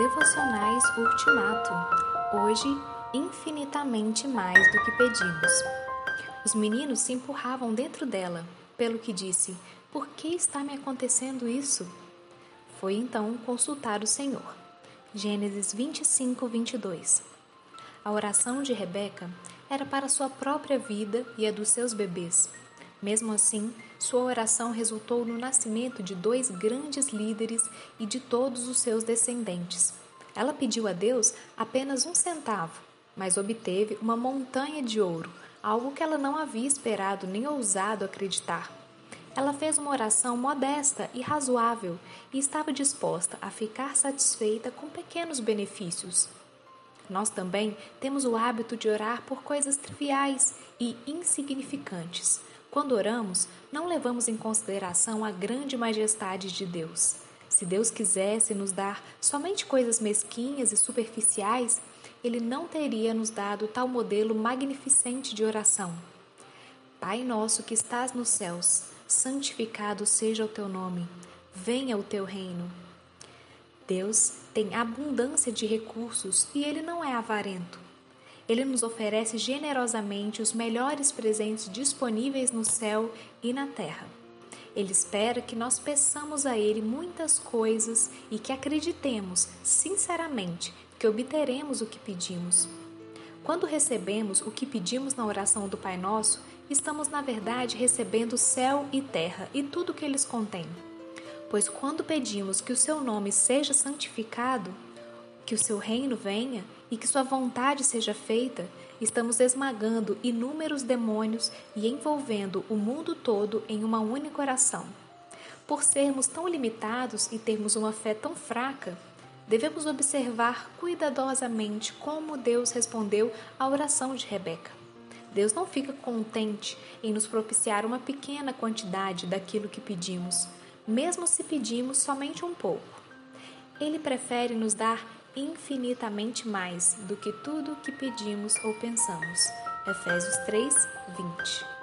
Devocionais Ultimato. Hoje, infinitamente mais do que pedimos. Os meninos se empurravam dentro dela, pelo que disse: Por que está me acontecendo isso? Foi então consultar o Senhor. Gênesis 25, 22. A oração de Rebeca era para sua própria vida e a dos seus bebês. Mesmo assim, sua oração resultou no nascimento de dois grandes líderes e de todos os seus descendentes. Ela pediu a Deus apenas um centavo, mas obteve uma montanha de ouro, algo que ela não havia esperado nem ousado acreditar. Ela fez uma oração modesta e razoável e estava disposta a ficar satisfeita com pequenos benefícios. Nós também temos o hábito de orar por coisas triviais e insignificantes quando oramos, não levamos em consideração a grande majestade de Deus. Se Deus quisesse nos dar somente coisas mesquinhas e superficiais, Ele não teria nos dado tal modelo magnificente de oração. Pai nosso que estás nos céus, santificado seja o teu nome, venha o teu reino. Deus tem abundância de recursos e Ele não é avarento. Ele nos oferece generosamente os melhores presentes disponíveis no céu e na terra. Ele espera que nós peçamos a Ele muitas coisas e que acreditemos sinceramente que obteremos o que pedimos. Quando recebemos o que pedimos na oração do Pai Nosso, estamos na verdade recebendo céu e terra e tudo o que eles contêm. Pois quando pedimos que o seu nome seja santificado, que o seu reino venha e que sua vontade seja feita, estamos esmagando inúmeros demônios e envolvendo o mundo todo em uma única oração. Por sermos tão limitados e termos uma fé tão fraca, devemos observar cuidadosamente como Deus respondeu à oração de Rebeca. Deus não fica contente em nos propiciar uma pequena quantidade daquilo que pedimos, mesmo se pedimos somente um pouco. Ele prefere nos dar infinitamente mais do que tudo que pedimos ou pensamos. Efésios 3, 20.